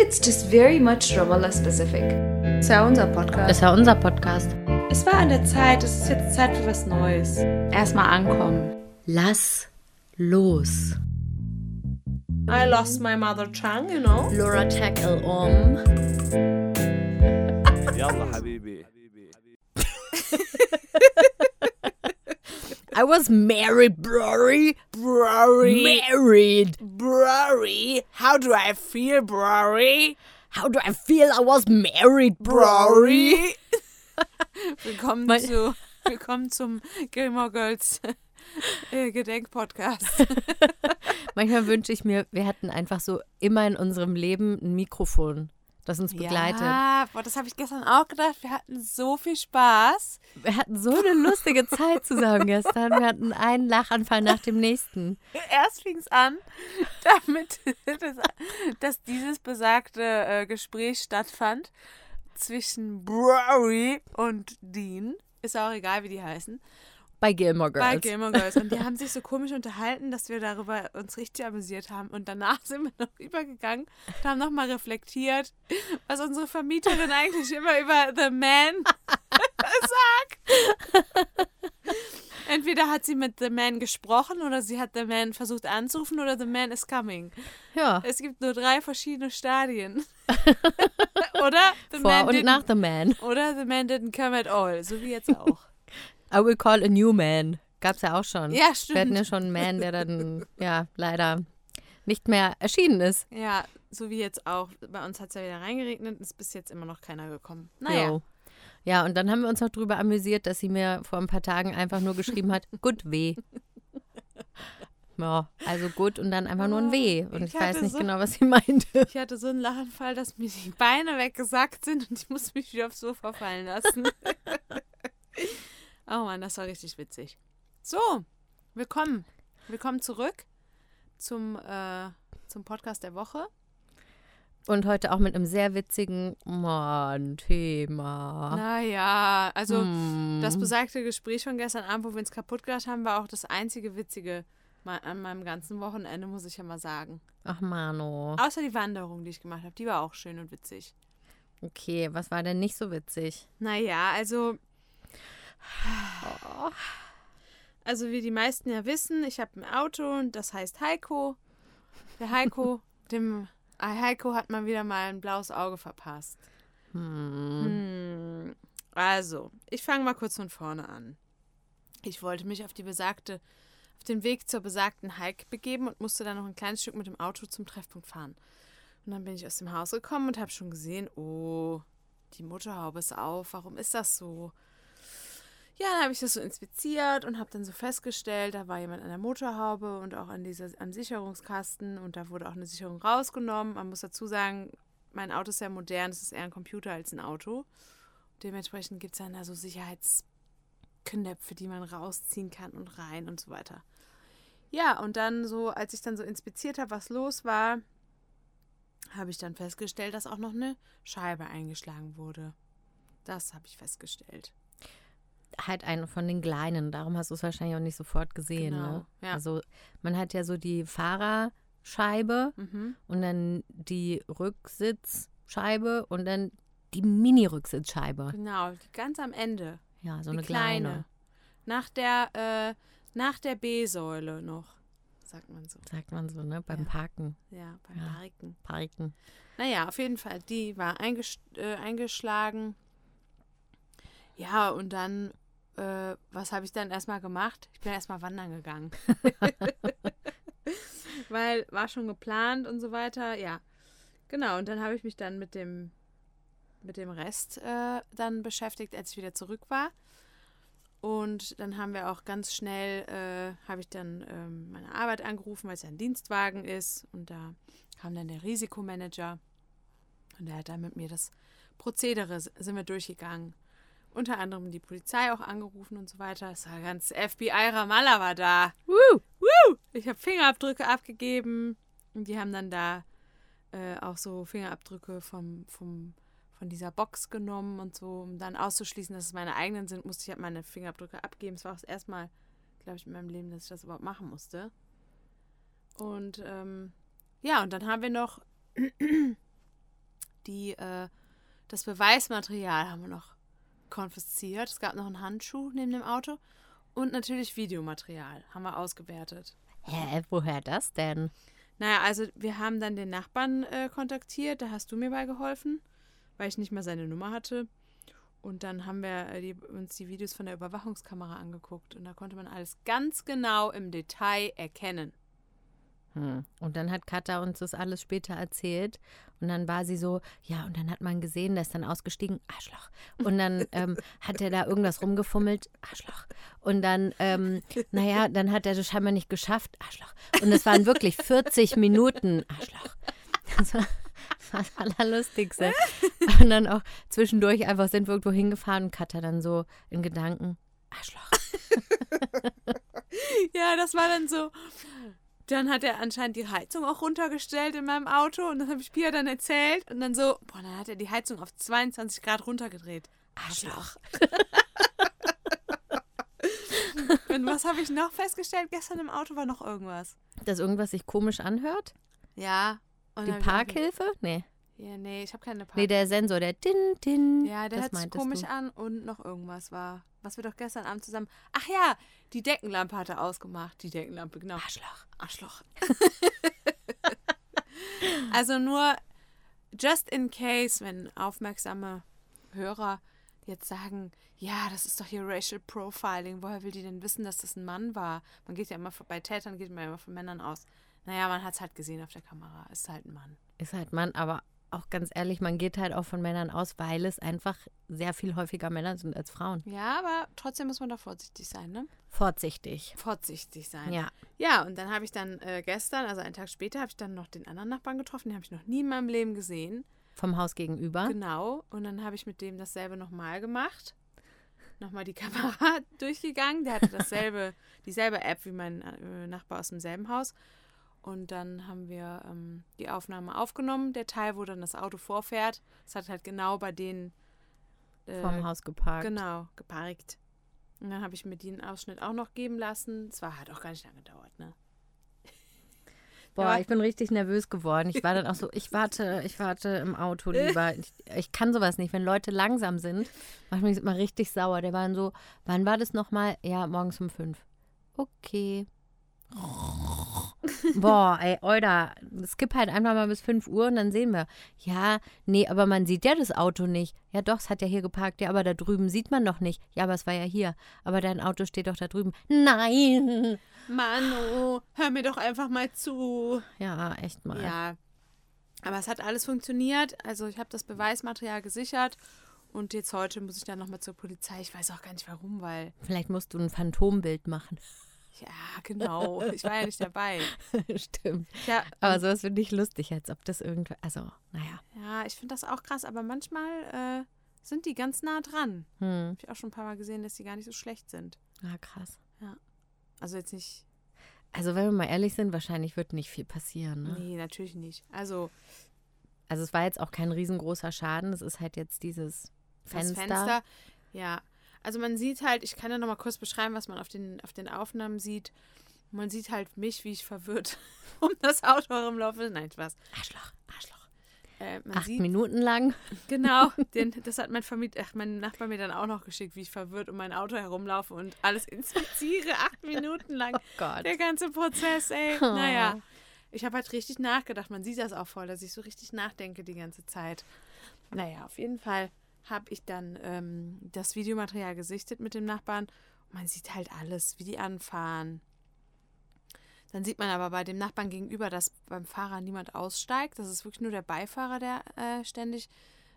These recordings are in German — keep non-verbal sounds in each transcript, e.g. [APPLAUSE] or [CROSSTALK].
it's just very much Ramallah specific. Ist ja unser Podcast. Ist ja unser Podcast. Es war an der Zeit, es ist jetzt Zeit für was Neues. Erstmal ankommen. Lass los. I lost my mother tongue, you know. Laura tackle um. يلا حبيبي [LAUGHS] I was married, Brory. Brory. Married. Brory. How do I feel, Brory? How do I feel I was married, Brory. [LAUGHS] willkommen, Mein- zu, willkommen zum Gilmore Girls äh, Gedenkpodcast. [LAUGHS] Manchmal wünsche ich mir, wir hätten einfach so immer in unserem Leben ein Mikrofon, das uns begleitet. Ja, boah, das habe ich gestern auch gedacht. Wir hatten so viel Spaß. Wir hatten so eine lustige Zeit zusammen gestern. Wir hatten einen Lachanfall nach dem nächsten. [LAUGHS] Erst fing es an, [LAUGHS] damit dass, dass dieses besagte äh, Gespräch stattfand zwischen Brory und Dean. Ist auch egal, wie die heißen. Bei Gilmore Bei Girls. Gilmore Girls. Und die [LAUGHS] haben sich so komisch unterhalten, dass wir darüber uns richtig amüsiert haben. Und danach [LAUGHS] sind wir noch übergegangen und haben nochmal reflektiert, was unsere Vermieterin eigentlich immer über The Man [LAUGHS] sagt. Entweder hat sie mit The Man gesprochen oder sie hat The Man versucht anzurufen oder The Man is coming. ja, Es gibt nur drei verschiedene Stadien. oder? The vor Man und nach The Man. Oder The Man didn't come at all. So wie jetzt auch. I will call a new man. Gab's ja auch schon. Ja, Wir hatten stimmt. ja schon einen Man, der dann, ja, leider nicht mehr erschienen ist. Ja, so wie jetzt auch. Bei uns hat es ja wieder reingeregnet und ist bis jetzt immer noch keiner gekommen. Naja. Jo. Ja, und dann haben wir uns noch drüber amüsiert, dass sie mir vor ein paar Tagen einfach nur geschrieben hat, [LAUGHS] gut weh. Ja, also gut und dann einfach nur ein Weh. Und ich, Ich weiß nicht so- genau, was sie [LAUGHS] meinte. Ich hatte so einen Lachenfall, dass mir die Beine weggesackt sind und ich musste mich wieder aufs Sofa fallen lassen. [LAUGHS] oh Mann, das war richtig witzig. So, willkommen. Willkommen zurück zum, äh, zum Podcast der Woche. Und heute auch mit einem sehr witzigen Mann-Thema. Naja, also Hm. das besagte Gespräch von gestern Abend, wo wir uns kaputt gemacht haben, war auch das einzige Witzige an meinem ganzen Wochenende, muss ich ja mal sagen. Ach, Mano. Außer die Wanderung, die ich gemacht habe, die war auch schön und witzig. Okay, was war denn nicht so witzig? Naja, also. Also, wie die meisten ja wissen, ich habe ein Auto und das heißt Heiko. Der Heiko, [LAUGHS] dem äh, Heiko hat mal wieder mal ein blaues Auge verpasst. Hm. Also, ich fange mal kurz von vorne an. Ich wollte mich auf die besagte, auf den Weg zur besagten Hike begeben und musste dann noch ein kleines Stück mit dem Auto zum Treffpunkt fahren. Und dann bin ich aus dem Haus gekommen und habe schon gesehen, oh, die Motorhaube ist auf. Warum ist das so? Ja, dann habe ich das so inspiziert und habe dann so festgestellt, da war jemand an der Motorhaube und auch an dieser, am Sicherungskasten und da wurde auch eine Sicherung rausgenommen. Man muss dazu sagen, mein Auto ist sehr modern, es ist eher ein Computer als ein Auto. Dementsprechend gibt es dann da so Sicherheitsknöpfe, die man rausziehen kann und rein und so weiter. Ja, und dann so, als ich dann so inspiziert habe, was los war, habe ich dann festgestellt, dass auch noch eine Scheibe eingeschlagen wurde. Das habe ich festgestellt. Halt eine von den kleinen, darum hast du es wahrscheinlich auch nicht sofort gesehen. Genau, ne? ja. Also man hat ja so die Fahrerscheibe Mhm. und dann die Rücksitzscheibe und dann die Mini-Rücksitzscheibe. Genau, ganz am Ende. Ja, so die eine kleine. Nach der, äh, nach der B-Säule noch, sagt man so. Sagt man so, ne? Beim Ja. Parken, Ja, beim Ja. Parken. Parken. Naja, auf jeden Fall, die war eingesch äh, eingeschlagen. Ja, und dann, äh, was habe ich dann erstmal gemacht? Ich bin erstmal wandern gegangen. [LAUGHS] Weil war schon geplant und so weiter. Ja, genau. Und dann habe ich mich dann mit dem, mit dem Rest äh, dann beschäftigt, als ich wieder zurück war. Und dann haben wir auch ganz schnell, äh, habe ich dann ähm, meine Arbeit angerufen, weil es ja ein Dienstwagen ist. Und da kam dann der Risikomanager. Und der hat dann mit mir das Prozedere, sind wir durchgegangen. Unter anderem die Polizei auch angerufen und so weiter. Es war ganz FBI Ramallah war da. Woo! Woo! Ich habe Fingerabdrücke abgegeben. Und die haben dann da äh, auch so Fingerabdrücke vom, vom, von dieser Box genommen und so, um dann auszuschließen, dass es meine eigenen sind, musste ich halt meine Fingerabdrücke abgeben. Es war auch das erste Mal, glaube ich, in meinem Leben, dass ich das überhaupt machen musste. Und ähm, ja, und dann haben wir noch [CLEARS THROAT] die, äh, das Beweismaterial haben wir noch konfisziert. Es gab noch einen Handschuh neben dem Auto und natürlich Videomaterial haben wir ausgewertet. Hä, woher das denn? Naja, also wir haben dann den Nachbarn äh, kontaktiert, da hast du mir bei geholfen, weil ich nicht mehr seine Nummer hatte. Und dann haben wir äh, die, uns die Videos von der Überwachungskamera angeguckt und da konnte man alles ganz genau im Detail erkennen. Hm. Und dann hat Katha uns das alles später erzählt. Und dann war sie so, ja, und dann hat man gesehen, der ist dann ausgestiegen, Arschloch. Und dann [LAUGHS] ähm, hat er da irgendwas rumgefummelt, Arschloch. Und dann, ähm, naja, dann hat er das scheinbar nicht geschafft, Arschloch. Und es waren wirklich 40 Minuten, Arschloch. Das war das Allerlustigste. Und dann auch zwischendurch einfach sind wir irgendwo hingefahren und Katha dann so in Gedanken, Arschloch. [LAUGHS] [LAUGHS] Ja, das war dann so. Dann hat er anscheinend die Heizung auch runtergestellt in meinem Auto und das habe ich Pia dann erzählt und dann so, boah, dann hat er die Heizung auf 22 Grad runtergedreht. Arschloch. [LAUGHS] und was habe ich noch festgestellt? Gestern im Auto war noch irgendwas. Dass irgendwas sich komisch anhört? Ja. Und Die Parkhilfe? Nee. Ja, nee, ich habe keine Park. Nee, der Sensor, der Din, Din. ja, der das hört sich komisch du. an und noch irgendwas war. Was wir doch gestern Abend zusammen. Ach ja, die Deckenlampe hat er ausgemacht. Die Deckenlampe, genau. Arschloch. Arschloch. [LAUGHS] also nur just in case, wenn aufmerksame Hörer jetzt sagen, ja, das ist doch hier Racial Profiling, woher will die denn wissen, dass das ein Mann war? Man geht ja immer bei Tätern geht man ja immer von Männern aus. Naja, man hat es halt gesehen auf der Kamera. Ist halt ein Mann. Ist halt Mann, aber auch ganz ehrlich, man geht halt auch von Männern aus, weil es einfach sehr viel häufiger Männer sind als Frauen. Ja, aber trotzdem muss man da vorsichtig sein, ne? Vorsichtig. Vorsichtig sein. Ja. Ja, und dann habe ich dann äh, gestern, also einen Tag später, habe ich dann noch den anderen Nachbarn getroffen. Den habe ich noch nie in meinem Leben gesehen. Vom Haus gegenüber. Genau. Und dann habe ich mit dem dasselbe nochmal gemacht. Nochmal die [LAUGHS] Kamera durchgegangen. Der hatte dasselbe, dieselbe App wie mein äh, Nachbar aus demselben Haus. Und dann haben wir ähm, die Aufnahme aufgenommen. Der Teil, wo dann das Auto vorfährt, es hat halt genau bei denen äh, Vom Haus geparkt. Genau, geparkt. Und dann habe ich mir den Ausschnitt auch noch geben lassen. Es war halt auch gar nicht lange gedauert, ne? [LAUGHS] Boah, ich bin richtig nervös geworden. Ich war dann auch so, ich warte, ich warte im Auto [LAUGHS] lieber. Ich, ich kann sowas nicht. Wenn Leute langsam sind, macht mich immer richtig sauer. Der war dann so, wann war das nochmal? Ja, morgens um fünf. Okay. Boah, ey, Oida, skip halt einfach mal bis 5 Uhr und dann sehen wir. Ja, nee, aber man sieht ja das Auto nicht. Ja, doch, es hat ja hier geparkt. Ja, aber da drüben sieht man doch nicht. Ja, aber es war ja hier. Aber dein Auto steht doch da drüben. Nein. Manu, hör mir doch einfach mal zu. Ja, echt mal. Ja. Aber es hat alles funktioniert. Also ich habe das Beweismaterial gesichert. Und jetzt heute muss ich dann nochmal zur Polizei. Ich weiß auch gar nicht warum, weil. Vielleicht musst du ein Phantombild machen. Ja, genau. Ich war ja nicht dabei. [LAUGHS] Stimmt. Ja, Aber sowas finde ich lustig, als ob das irgendwie. Also, naja. ja ich finde das auch krass. Aber manchmal äh, sind die ganz nah dran. Hm. Habe ich auch schon ein paar Mal gesehen, dass die gar nicht so schlecht sind. Ah, krass. Also jetzt nicht. Also, wenn wir mal ehrlich sind, wahrscheinlich wird nicht viel passieren. Ne? Nee, natürlich nicht. Also Also, es war jetzt auch kein riesengroßer Schaden. Es ist halt jetzt dieses Fenster. Das Fenster, ja. Also man sieht halt, ich kann ja noch mal kurz beschreiben, was man auf den, auf den Aufnahmen sieht. Man sieht halt mich, wie ich verwirrt [LAUGHS] um das Auto herumlaufe. Nein, Spaß. Arschloch. Arschloch. Äh, Acht sieht, Minuten lang. genau, [LAUGHS] den, das hat mein Vermiet, ach, mein Nachbar mir dann auch noch geschickt, wie ich verwirrt um mein Auto herumlaufe und alles inspiziere, acht [LAUGHS] Minuten lang. Oh Gott. Der ganze Prozess, ey. Oh. Naja. Ich habe halt richtig nachgedacht. Man sieht das auch voll, dass ich so richtig nachdenke die ganze Zeit. Naja, auf jeden Fall habe ich dann ähm, das Videomaterial gesichtet mit dem Nachbarn. Und man sieht halt alles, wie die anfahren. Dann sieht man aber bei dem Nachbarn gegenüber, dass beim Fahrer niemand aussteigt. Das ist wirklich nur der Beifahrer, der äh, ständig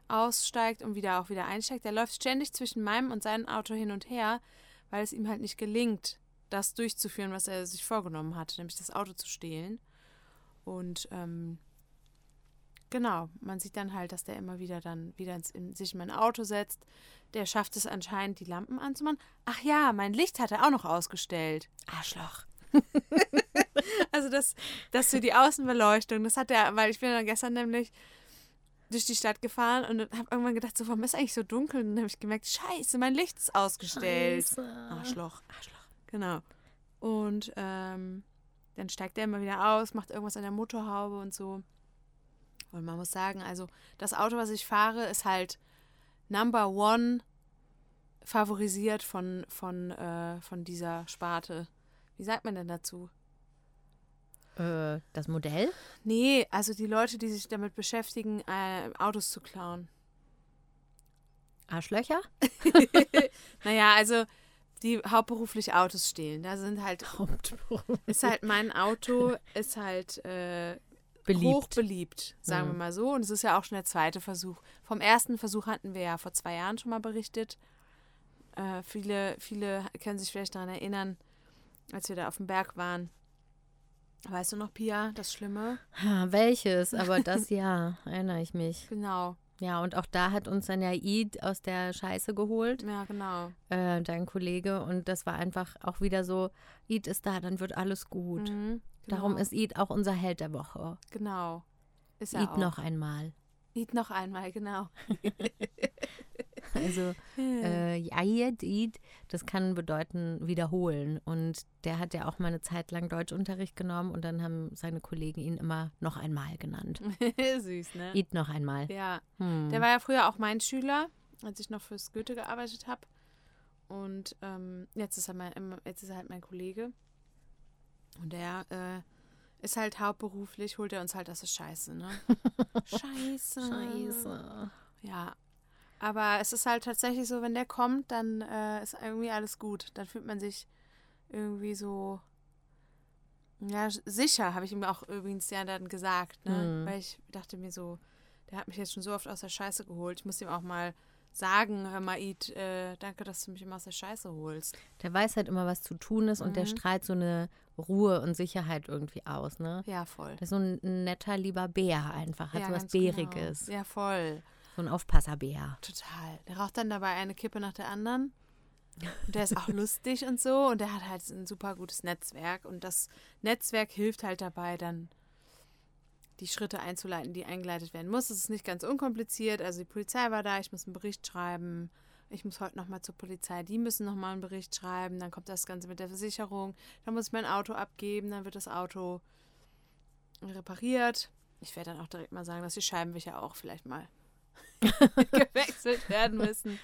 aussteigt und wieder auch wieder einsteigt. Der läuft ständig zwischen meinem und seinem Auto hin und her, weil es ihm halt nicht gelingt, das durchzuführen, was er sich vorgenommen hatte, nämlich das Auto zu stehlen. Und ähm, genau, man sieht dann halt, dass der immer wieder dann wieder ins, in, sich in mein Auto setzt. Der schafft es anscheinend, die Lampen anzumachen. Ach ja, mein Licht hat er auch noch ausgestellt. Arschloch. [LAUGHS] also das, das für die Außenbeleuchtung, das hat er, weil ich bin dann gestern nämlich durch die Stadt gefahren und habe irgendwann gedacht, so, warum ist eigentlich so dunkel? Und dann habe ich gemerkt, scheiße, mein Licht ist ausgestellt. Arschloch. Arschloch. Genau. Und ähm, dann steigt er immer wieder aus, macht irgendwas an der Motorhaube und so. Und man muss sagen, also das Auto, was ich fahre, ist halt Number One favorisiert von, von, äh, von dieser Sparte. Wie sagt man denn dazu? Äh, das Modell? Nee, also die Leute, die sich damit beschäftigen, äh, Autos zu klauen. Arschlöcher? [LAUGHS] Naja, also die hauptberuflich Autos stehlen. Da sind halt, ist halt mein Auto, ist halt äh, Beliebt. hoch beliebt, sagen wir Mhm. mal so. Und es ist ja auch schon der zweite Versuch. Vom ersten Versuch hatten wir ja vor zwei Jahren schon mal berichtet. Äh, viele, viele können sich vielleicht daran erinnern, als wir da auf dem Berg waren. Weißt du noch, Pia, das Schlimme? Ha, welches? Aber das [LAUGHS] ja, erinnere ich mich. Genau. Ja, und auch da hat uns dann ja Id aus der Scheiße geholt, Ja, genau. äh, dein Kollege. Und das war einfach auch wieder so, Id ist da, dann wird alles gut. Mhm, Darum genau. ist Id auch unser Held der Woche. Genau. Ist er Id auch. noch einmal. Id noch einmal, genau. [LAUGHS] Also äh, Jayed, Id, das kann bedeuten wiederholen. Und der hat ja auch mal eine Zeit lang Deutschunterricht genommen und dann haben seine Kollegen ihn immer noch einmal genannt. [LAUGHS] Süß, ne? Id noch einmal. Ja. Hm. Der war ja früher auch mein Schüler, als ich noch fürs Goethe gearbeitet habe. Und ähm, jetzt, ist er mein, im- jetzt ist er halt mein Kollege. Und der äh, ist halt hauptberuflich, holt er uns halt aus der Scheiße, ne? [LAUGHS] Scheiße. Scheiße. Ja. Aber es ist halt tatsächlich so, wenn der kommt, dann äh, ist irgendwie alles gut. Dann fühlt man sich irgendwie so ja, sicher, habe ich ihm auch übrigens ja dann gesagt, ne? Mhm. Weil ich dachte mir so, der hat mich jetzt schon so oft aus der Scheiße geholt. Ich muss ihm auch mal sagen, hör mal, Id, äh, danke, dass du mich immer aus der Scheiße holst. Der weiß halt immer, was zu tun ist und der Mhm. strahlt so eine Ruhe und Sicherheit irgendwie aus, ne? Ja, voll. Der ist so ein netter, lieber Bär einfach, hat ja, so was ganz Bäriges. Genau. Ja, voll. So ein Aufpasserbär. Total. Der raucht dann dabei eine Kippe nach der anderen. Und der ist auch [LAUGHS] lustig und so. Und der hat halt ein super gutes Netzwerk. Und das Netzwerk hilft halt dabei, dann die Schritte einzuleiten, die eingeleitet werden muss. Es ist nicht ganz unkompliziert. Also die Polizei war da, ich muss einen Bericht schreiben. Ich muss heute nochmal zur Polizei, die müssen nochmal einen Bericht schreiben. Dann kommt das Ganze mit der Versicherung. Dann muss ich mein Auto abgeben. Dann wird das Auto repariert. Ich werde dann auch direkt mal sagen, dass die Scheibenwischer auch vielleicht mal [LAUGHS] gewechselt werden müssen.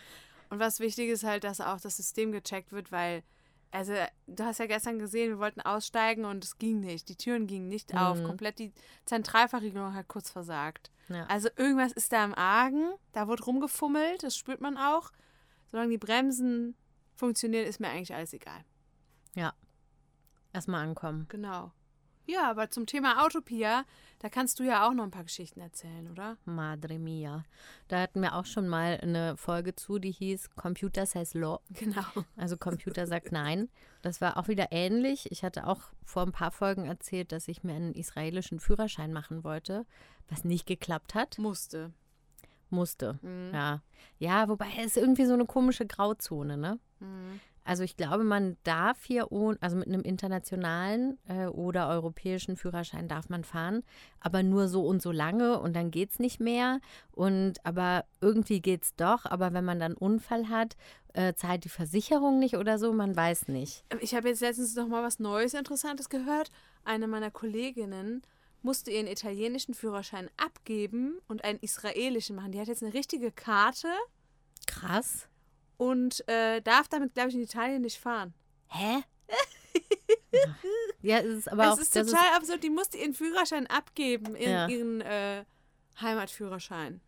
Und was wichtig ist halt, dass auch das System gecheckt wird, weil, also du hast ja gestern gesehen, wir wollten aussteigen und es ging nicht. Die Türen gingen nicht auf. Mhm. Komplett die Zentralverriegelung hat kurz versagt. Ja. Also irgendwas ist da im Argen. Da wird rumgefummelt, das spürt man auch. Solange die Bremsen funktionieren, ist mir eigentlich alles egal. Erstmal ankommen. Genau. Ja, aber zum Thema Autopia, da kannst du ja auch noch ein paar Geschichten erzählen, oder? Madre mia. Da hatten wir auch schon mal eine Folge zu, die hieß Computer says law. [LAUGHS] Genau. Also Computer sagt nein. Das war auch wieder ähnlich. Ich hatte auch vor ein paar Folgen erzählt, dass ich mir einen israelischen Führerschein machen wollte, was nicht geklappt hat. Musste. Musste. Mhm. Ja. Ja, wobei es ist irgendwie so eine komische Grauzone, ne? Mhm. Also ich glaube, man darf hier ohne, also mit einem internationalen äh, oder europäischen Führerschein darf man fahren, aber nur so und so lange und dann geht's nicht mehr. Und aber irgendwie geht's doch. Aber wenn man dann Unfall hat, äh, zahlt die Versicherung nicht oder so, man weiß nicht. Ich habe jetzt letztens noch mal was Neues, Interessantes gehört. Eine meiner Kolleginnen musste ihren italienischen Führerschein abgeben und einen israelischen machen. Die hat jetzt eine richtige Karte Krass. Und äh, darf damit, glaube ich, in Italien nicht fahren. Hä? [LAUGHS] ja, es ist aber es auch ist das total absurd. Die musste ihren Führerschein abgeben, ihren, Ja. ihren äh, Heimatführerschein.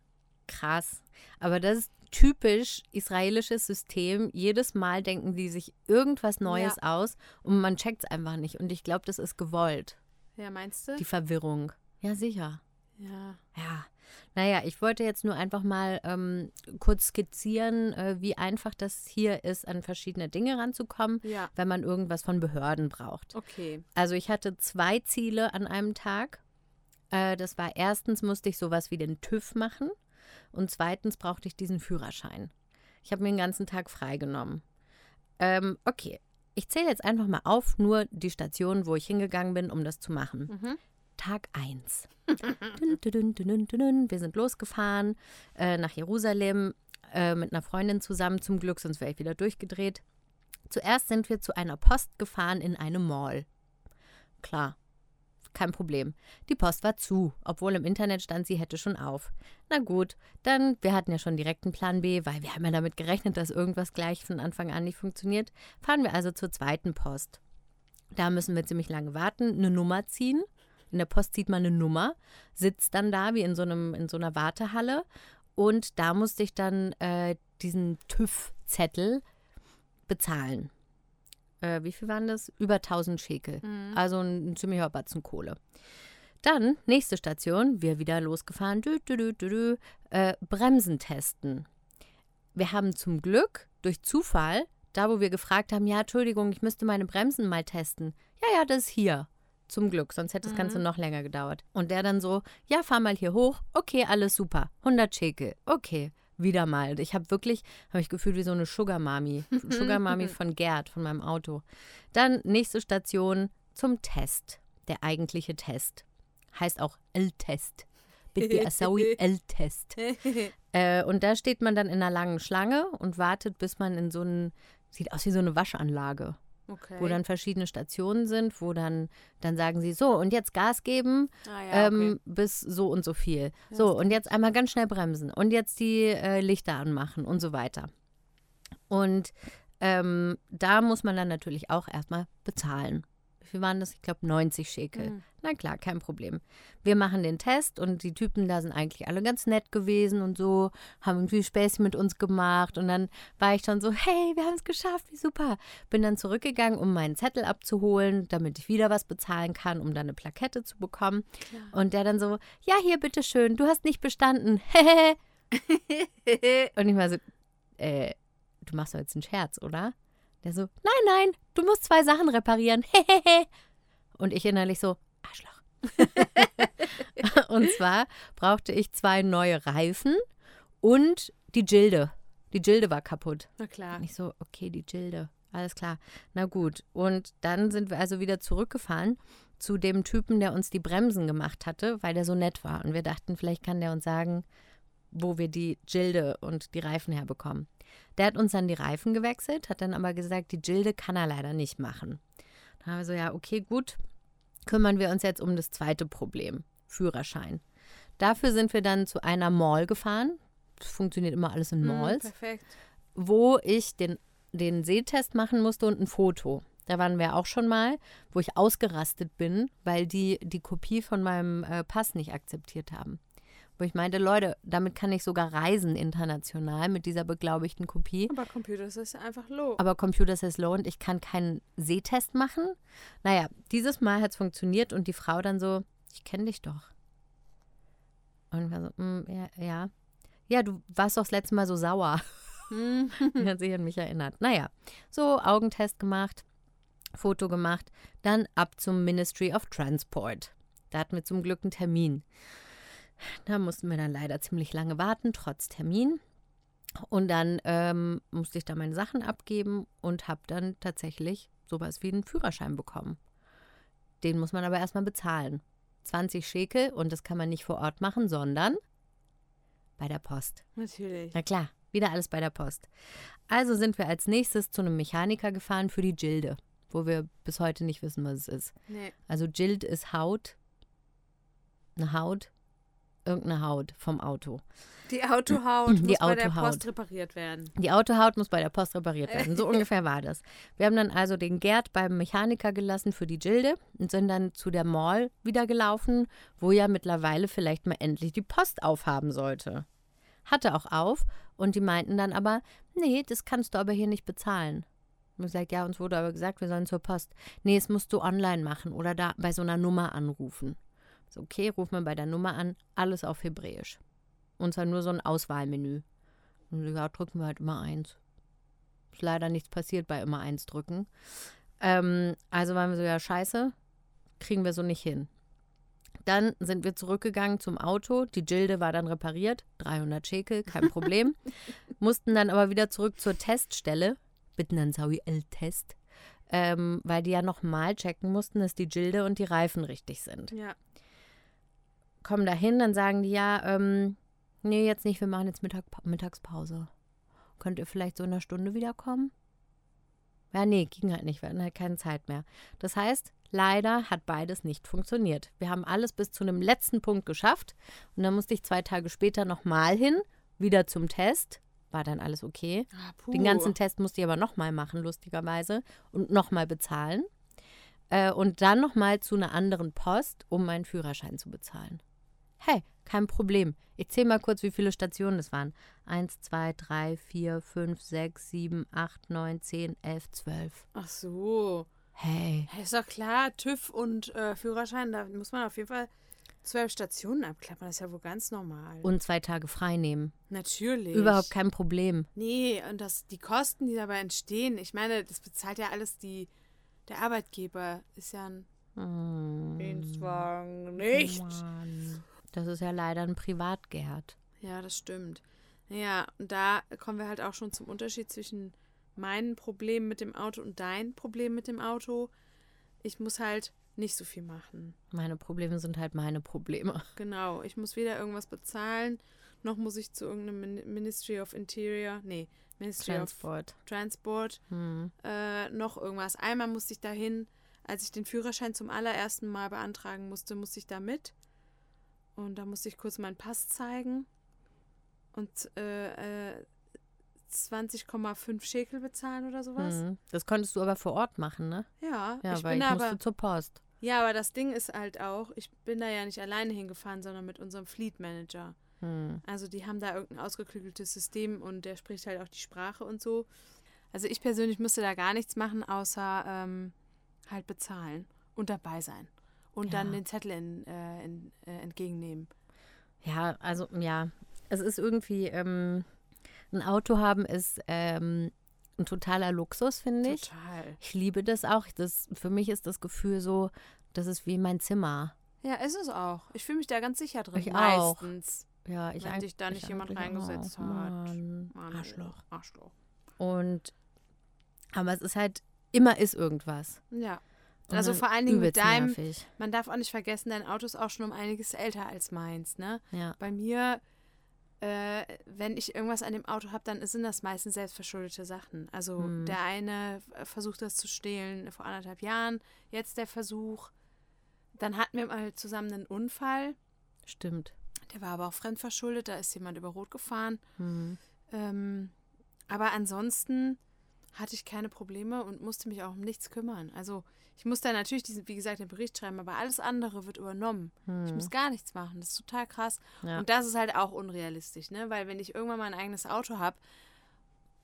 krass. Aber das ist typisch israelisches System. Jedes Mal denken die sich irgendwas Neues aus und man checkt es einfach nicht. Und ich glaube, das ist gewollt. Ja, meinst du? Die Verwirrung. Ja, sicher. Ja. Ja. Naja, ich wollte jetzt nur einfach mal ähm, kurz skizzieren, äh, wie einfach das hier ist, an verschiedene Dinge ranzukommen, Ja. wenn man irgendwas von Behörden braucht. Okay. Also ich hatte zwei Ziele an einem Tag. Äh, das war erstens musste ich sowas wie den TÜV machen und zweitens brauchte ich diesen Führerschein. Ich habe mir den ganzen Tag freigenommen. Ähm, okay, ich zähle jetzt einfach mal auf, nur die Stationen, wo ich hingegangen bin, um das zu machen. Mhm. Tag 1. dün, dün, dün, dün, dün. Wir sind losgefahren äh, nach Jerusalem äh, mit einer Freundin zusammen, zum Glück, sonst wäre ich wieder durchgedreht. Zuerst sind wir zu einer Post gefahren in eine Mall. Klar, kein Problem. Die Post war zu, obwohl im Internet stand, sie hätte schon auf. Na gut, dann, wir hatten ja schon direkt einen Plan B, weil wir haben ja damit gerechnet, dass irgendwas gleich von Anfang an nicht funktioniert. Fahren wir also zur zweiten Post. Da müssen wir ziemlich lange warten, eine Nummer ziehen. In der Post zieht man eine Nummer, sitzt dann da wie in so, einem, in so einer Wartehalle und da musste ich dann äh, diesen TÜV-Zettel bezahlen. Äh, wie viel waren das? Über 1000 Schekel. Mhm. Also ein, ein ziemlicher Batzen Kohle. Dann, nächste Station, wir wieder losgefahren, dü, dü, dü, äh, Bremsen testen. Wir haben zum Glück durch Zufall, da wo wir gefragt haben, ja, Entschuldigung, ich müsste meine Bremsen mal testen. Ja, ja, das ist hier. Zum Glück, sonst hätte das Ganze noch länger gedauert. Und der dann so, ja, fahr mal hier hoch. Okay, alles super. 100 Schekel. Okay, wieder mal. Ich habe wirklich, habe ich gefühlt wie so eine Sugar Mami. [LAUGHS] Sugar Mami von Gerd, von meinem Auto. Dann nächste Station zum Test. Der eigentliche Test. Heißt auch L-Test. Bitte Asawi [LAUGHS] L-Test. Äh, und da steht man dann in einer langen Schlange und wartet, bis man in so einen, sieht aus wie so eine Waschanlage Okay. wo dann verschiedene Stationen sind, wo dann, dann sagen sie, so, und jetzt Gas geben ah, ja, okay. ähm, bis so und so viel. So, und jetzt einmal ganz schnell bremsen und jetzt die äh, Lichter anmachen und so weiter. Und ähm, da muss man dann natürlich auch erstmal bezahlen. Wie viel waren das? Ich glaube 90 Schekel. Mhm. Na klar, kein Problem. Wir machen den Test und die Typen da sind eigentlich alle ganz nett gewesen und so, haben irgendwie Späßchen mit uns gemacht und dann war ich schon so, hey, wir haben es geschafft, wie super. Bin dann zurückgegangen, um meinen Zettel abzuholen, damit ich wieder was bezahlen kann, um dann eine Plakette zu bekommen. Und der dann so, ja, hier, bitteschön, du hast nicht bestanden. [LAUGHS] und ich war so, äh, du machst doch jetzt einen Scherz, oder? Der so, nein, nein, du musst zwei Sachen reparieren. [LAUGHS] und ich innerlich so, Arschloch. [LAUGHS] und zwar brauchte ich zwei neue Reifen und die Gilde. Die Gilde war kaputt. Na klar. Und ich so, okay, die Gilde. Alles klar. Na gut. Und dann sind wir also wieder zurückgefahren zu dem Typen, der uns die Bremsen gemacht hatte, weil der so nett war. Und wir dachten, vielleicht kann der uns sagen, wo wir die Gilde und die Reifen herbekommen. Der hat uns dann die Reifen gewechselt, hat dann aber gesagt, die Gilde kann er leider nicht machen. Dann haben wir so, ja, okay, gut. Kümmern wir uns jetzt um das zweite Problem, Führerschein. Dafür sind wir dann zu einer Mall gefahren. Das funktioniert immer alles in Mhm, Malls perfekt. wo ich den, den Sehtest machen musste und ein Foto. Da waren wir auch schon mal, wo ich ausgerastet bin, weil die die Kopie von meinem äh, Pass nicht akzeptiert haben. Wo ich meinte, Leute, damit kann ich sogar reisen international mit dieser beglaubigten Kopie. Aber Computer ist einfach low. Aber Computer says low und ich kann keinen Sehtest machen. Naja, dieses Mal hat es funktioniert und die Frau dann so, ich kenne dich doch. Und war so, "Mm, ja, ja. Ja, du warst doch das letzte Mal so sauer. Hm. Die [LAUGHS] hat sich an mich erinnert. Naja, so Augentest gemacht, Foto gemacht, dann ab zum Ministry of Transport. Da hatten wir zum Glück einen Termin. Da mussten wir dann leider ziemlich lange warten, trotz Termin. Und dann ähm, musste ich da meine Sachen abgeben und habe dann tatsächlich sowas wie einen Führerschein bekommen. Den muss man aber erstmal bezahlen. 20 Schekel und das kann man nicht vor Ort machen, sondern bei der Post. Natürlich. Na klar, wieder alles bei der Post. Also sind wir als nächstes zu einem Mechaniker gefahren für die Gilde, wo wir bis heute nicht wissen, was es ist. Nee. Also Gild ist Haut, eine Haut, irgendeine Haut vom Auto. Die Autohaut Die muss bei der Autohaut. Post repariert werden. Die Autohaut muss bei der Post repariert werden. So [LAUGHS] ungefähr war das. Wir haben dann also den Gerd beim Mechaniker gelassen für die Gilde und sind dann zu der Mall wieder gelaufen, wo ja mittlerweile vielleicht mal endlich die Post aufhaben sollte. Hatte auch auf und die meinten dann aber, nee, das kannst du aber hier nicht bezahlen. Und gesagt, ja, uns wurde aber gesagt, wir sollen zur Post. Nee, es musst du online machen oder da bei so einer Nummer anrufen. So, okay, rufen wir bei der Nummer an, alles auf Hebräisch. Und zwar nur so ein Auswahlmenü. Und ja, drücken wir halt immer eins. Ist leider nichts passiert bei immer eins drücken. Ähm, also waren wir so, ja, scheiße, kriegen wir so nicht hin. Dann sind wir zurückgegangen zum Auto. Die Gilde war dann repariert. 300 Schekel, kein [LAUGHS] Problem. Mussten dann aber wieder zurück zur Teststelle. Bitten dann Saui L-Test. Ähm, weil die ja nochmal checken mussten, dass die Gilde und die Reifen richtig sind Ja. Kommen da hin, dann sagen die ja, ähm, nee, jetzt nicht, wir machen jetzt Mittag, Mittagspause. Könnt ihr vielleicht so in einer Stunde wiederkommen? Ja, nee, ging halt nicht. Wir hatten halt keine Zeit mehr. Das heißt, leider hat beides nicht funktioniert. Wir haben alles bis zu einem letzten Punkt geschafft. Und dann musste ich zwei Tage später nochmal hin, wieder zum Test. War dann alles okay. Ah. Den ganzen Test musste ich aber nochmal machen, lustigerweise. Und nochmal bezahlen. Äh, und dann nochmal zu einer anderen Post, um meinen Führerschein zu bezahlen. Hey, kein Problem. Ich zähle mal kurz, wie viele Stationen es waren. Eins, zwei, drei, vier, fünf, sechs, sieben, acht, neun, zehn, elf, zwölf. Ach so. Hey. Ist doch klar, TÜV und äh, Führerschein, da muss man auf jeden Fall zwölf Stationen abklappern. Das ist ja wohl ganz normal. Und zwei Tage frei nehmen. Natürlich. Überhaupt kein Problem. Nee, und das, die Kosten, die dabei entstehen, ich meine, das bezahlt ja alles die, der Arbeitgeber. Ist ja ein Hm. Dienstwagen, nicht? Mann. Das ist ja leider ein Privatgerd. Ja, das stimmt. Ja, und da kommen wir halt auch schon zum Unterschied zwischen meinen Problemen mit dem Auto und dein Problem mit dem Auto. Ich muss halt nicht so viel machen. Meine Probleme sind halt meine Probleme. [LAUGHS] Genau, ich muss weder irgendwas bezahlen, noch muss ich zu irgendeinem Min- Ministry of Interior, nee, Ministry Transport. of Transport, Hm. äh, noch irgendwas. Einmal musste ich dahin, als ich den Führerschein zum allerersten Mal beantragen musste, musste ich da mit. Und da musste ich kurz meinen Pass zeigen und äh, äh, 20,5 Schekel bezahlen oder sowas. Hm. Das konntest du aber vor Ort machen, ne? Ja, Ja, ich weil bin ich aber. musste zur Post. Ja, aber das Ding ist halt auch, ich bin da ja nicht alleine hingefahren, sondern mit unserem Fleet Manager. Hm. Also die haben da irgendein ausgeklügeltes System und der spricht halt auch die Sprache und so. Also ich persönlich musste da gar nichts machen, außer ähm, halt bezahlen und dabei sein. Und dann Ja. den Zettel in, äh, in, äh, entgegennehmen. Ja, also ja, es ist irgendwie, ähm, ein Auto haben ist ähm, ein totaler Luxus, finde ich. Total. Ich liebe das auch. Das, für mich ist das Gefühl so, das ist wie mein Zimmer. Ja, ist es auch. Ich fühle mich da ganz sicher drin. Ich auch. meistens. Ja, ich Wenn dich da nicht ich jemand reingesetzt auch. hat. Mann, Mann, Arschloch. Arschloch. Und aber es ist halt immer ist irgendwas. Ja. Also vor allen Dingen mit deinem, nervig. man darf auch nicht vergessen, dein Auto ist auch schon um einiges älter als meins, ne? Ja. Bei mir, äh, wenn ich irgendwas an dem Auto habe, dann sind das meistens selbstverschuldete Sachen. Also Hm. der eine versucht das zu stehlen vor anderthalb Jahren, jetzt der Versuch. Dann hatten wir mal zusammen einen Unfall. Stimmt. Der war aber auch fremdverschuldet, da ist jemand über Rot gefahren. Hm. Ähm, aber ansonsten hatte ich keine Probleme und musste mich auch um nichts kümmern. Also ich musste natürlich, diesen, wie gesagt, den Bericht schreiben, aber alles andere wird übernommen. Ich Hm. muss gar nichts machen. Das ist total krass. Ja. Und das ist halt auch unrealistisch, ne? Weil wenn ich irgendwann mal ein eigenes Auto habe,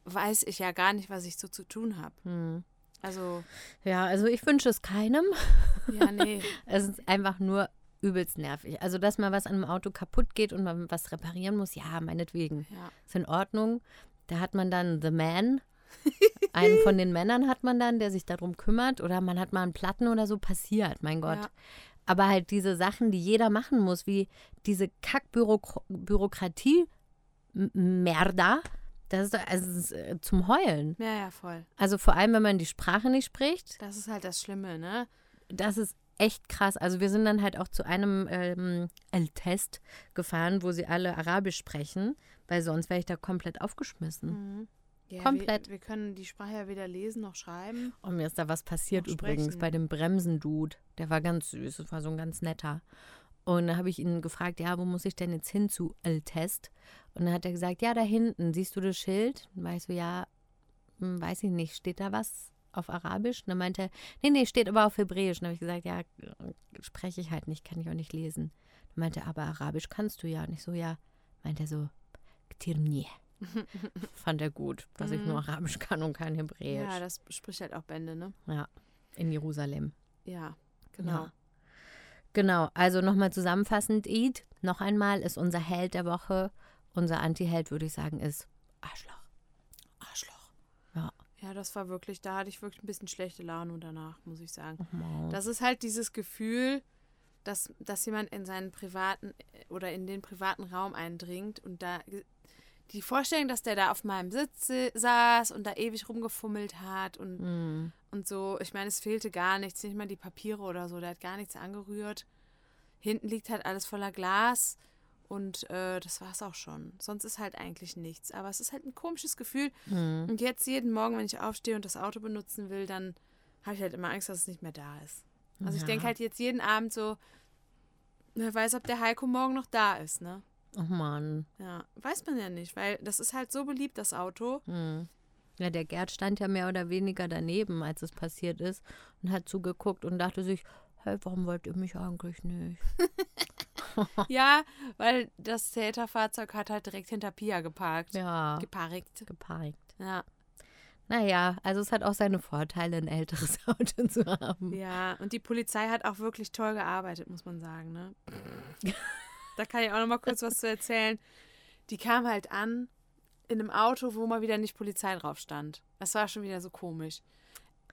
weiß ich ja gar nicht, was ich so zu tun habe. Hm. Also, Ja, also ich wünsche es keinem. [LAUGHS] ja, nee. [LAUGHS] Es ist einfach nur übelst nervig. Also, dass mal was an einem Auto kaputt geht und man was reparieren muss, ja, meinetwegen. Ja. Ist in Ordnung. Da hat man dann The Man. Einen von den Männern hat man dann, der sich darum kümmert. Oder man hat mal einen Platten oder so passiert, mein Gott. Ja. Aber halt diese Sachen, die jeder machen muss, wie diese Kackbürokratie Merda, das ist, also, ist äh, zum Heulen. ja, ja, voll. Also vor allem, wenn man die Sprache nicht spricht, Das ist halt das Schlimme, ne? das ist echt krass. Also wir sind dann halt auch zu einem ähm, El-Test gefahren, wo sie alle Arabisch sprechen, weil sonst wäre ich da komplett aufgeschmissen. Mhm. Ja, Komplett. Wir, wir können die Sprache ja weder lesen noch schreiben. Und mir ist da was passiert übrigens sprechen. bei dem Bremsendude. Der war ganz süß, das war so ein ganz netter. Und da habe ich ihn gefragt, ja, wo muss ich denn jetzt hin zu El-Test? Und dann hat er gesagt, ja, da hinten, siehst du das Schild? Und war ich so, ja, hm, weiß ich nicht, steht da was auf Arabisch? Und dann meinte er, nee, nee, steht aber auf Hebräisch. Und dann habe ich gesagt, ja, spreche ich halt nicht, kann ich auch nicht lesen. Dann meinte er, aber Arabisch kannst du ja. Und ich so, ja. Meinte er so, Ktirmnie. [LAUGHS] Fand er gut, dass ich Mhm. nur Arabisch kann und kein Hebräisch. Ja, das spricht halt auch Bände, ne? Ja, in Jerusalem. Ja, genau. Ja. Genau, also nochmal zusammenfassend, Eid, noch einmal, ist unser Held der Woche. Unser Anti-Held, würde ich sagen, ist Arschloch. Arschloch. Ja. Ja, das war wirklich, da hatte ich wirklich ein bisschen schlechte Laune danach, muss ich sagen. Mann. Das ist halt dieses Gefühl, dass, dass jemand in seinen privaten oder in den privaten Raum eindringt und da die Vorstellung, dass der da auf meinem Sitz si- saß und da ewig rumgefummelt hat und, Mm, und so. Ich meine, es fehlte gar nichts, nicht mal die Papiere oder so. Der hat gar nichts angerührt. Hinten liegt halt alles voller Glas Und äh, das war es auch schon. Sonst ist halt eigentlich nichts. Aber es ist halt ein komisches Gefühl. Hm. Und jetzt jeden Morgen, wenn ich aufstehe und das Auto benutzen will, dann habe ich halt immer Angst, dass es nicht mehr da ist. Also ich Ja. denke halt jetzt jeden Abend so, wer weiß, ob der Heiko morgen noch da ist, ne? Oh Mann. Ja, weiß man ja nicht, weil das ist halt so beliebt, das Auto. Hm. Ja, der Gerd stand ja mehr oder weniger daneben, als es passiert ist und hat zugeguckt und dachte sich, hey, warum wollt ihr mich eigentlich nicht? [LAUGHS] Ja, weil das Täterfahrzeug hat halt direkt hinter Pia geparkt. Ja, Geparkt. geparkt. Ja, Naja, also es hat auch seine Vorteile, ein älteres [LAUGHS] Auto zu haben. ja. Und die Polizei hat auch wirklich toll gearbeitet, muss man sagen, ne? [LAUGHS] da kann ich auch noch mal kurz was zu erzählen. Die kam halt an in einem Auto, wo mal wieder nicht Polizei drauf stand. Das war schon wieder so komisch.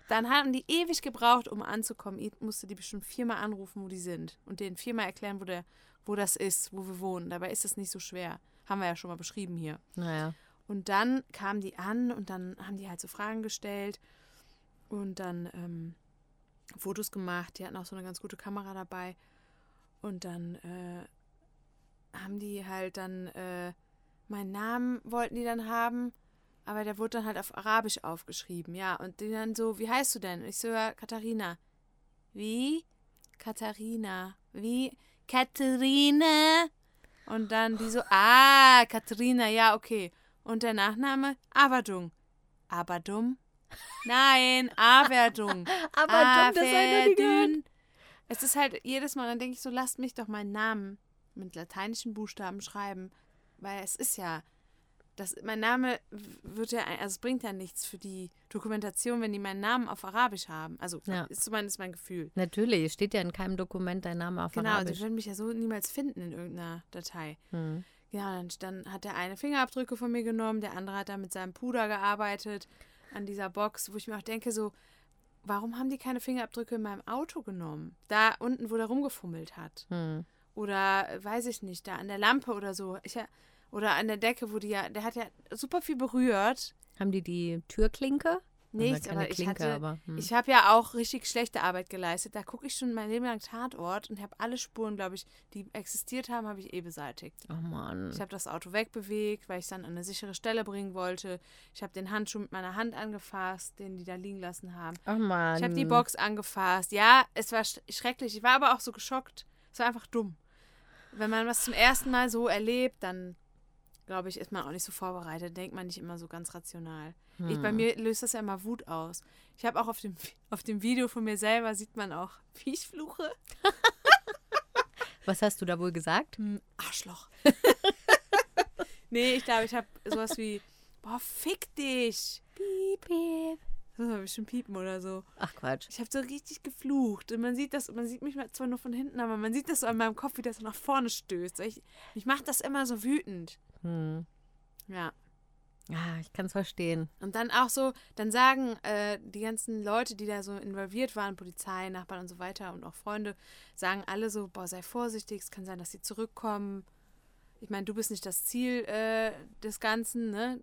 Dann hatten die ewig gebraucht, um anzukommen. Ich musste die bestimmt viermal anrufen, wo die sind. Und denen viermal erklären, wo, der, wo das ist, wo wir wohnen. Dabei ist es nicht so schwer. Haben wir ja schon mal beschrieben hier. Naja. Und dann kamen die an und dann haben die halt so Fragen gestellt und dann ähm, Fotos gemacht. Die hatten auch so eine ganz gute Kamera dabei. Und dann äh, haben die halt dann äh, meinen Namen wollten die dann haben, aber der wurde dann halt auf Arabisch aufgeschrieben. Ja, und die dann so, wie heißt du denn? Und ich so, ja, Katharina. Wie? Katharina. Wie? Katharina. Und dann die so, ah, Katharina, ja, okay. Und der Nachname? Averdung. Aberdum? Nein, Averdung. Aber dumm, das habe ich noch nie gehört. Averdün. Es ist halt jedes Mal, dann denke ich so, lasst mich doch meinen Namen mit lateinischen Buchstaben schreiben. Weil es ist ja, das, mein Name wird ja, also es bringt ja nichts für die Dokumentation, wenn die meinen Namen auf Arabisch haben. Also Ja. ist zumindest mein Gefühl. Natürlich, es steht ja in keinem Dokument dein Name auf Genau, Arabisch. die würden mich ja so niemals finden in irgendeiner Datei. Hm. Ja, dann, dann hat der eine Fingerabdrücke von mir genommen, der andere hat da mit seinem Puder gearbeitet an dieser Box, wo ich mir auch denke, so, warum haben die keine Fingerabdrücke in meinem Auto genommen? Da unten, wo der rumgefummelt hat. Hm. Oder äh, weiß ich nicht, da an der Lampe oder so. Ich, oder an der Decke, wo die ja, der hat ja super viel berührt. Haben die die Türklinke? Nichts, keine aber ich Klinke, hatte, aber, hm. ich habe ja auch richtig schlechte Arbeit geleistet. Da gucke ich schon mein Leben lang Tatort und habe alle Spuren, glaube ich, die existiert haben, habe ich eh beseitigt. Oh Mann. Ich habe das Auto wegbewegt, weil ich es dann an eine sichere Stelle bringen wollte. Ich habe den Handschuh mit meiner Hand angefasst, den die da liegen lassen haben. Oh Mann. Ich habe die Box angefasst. Ja, es war sch schrecklich. Ich war aber auch so geschockt. Es war einfach dumm. Wenn man was zum ersten Mal so erlebt, dann glaube ich, ist man auch nicht so vorbereitet. Denkt man nicht immer so ganz rational. Ich, bei mir löst das ja immer Wut aus. Ich habe auch auf dem, auf dem Video von mir selber sieht man auch, wie ich fluche. Was hast du da wohl gesagt? Hm, Arschloch. [LAUGHS] nee, ich glaube, ich habe sowas wie, boah, fick dich. Piep, piep. Das war bestimmt piepen oder so. Ach Quatsch. Ich habe so richtig geflucht. Und man sieht das, man sieht mich zwar nur von hinten, aber man sieht das so an meinem Kopf, wie das so nach vorne stößt. Ich, mich macht das immer so wütend. Hm. Ja. Ja, ich kann es verstehen. Und dann auch so, dann sagen äh, die ganzen Leute, die da so involviert waren, Polizei, Nachbarn und so weiter und auch Freunde, sagen alle so, boah, sei vorsichtig, es kann sein, dass sie zurückkommen. Ich meine, du bist nicht das Ziel äh, des Ganzen, ne?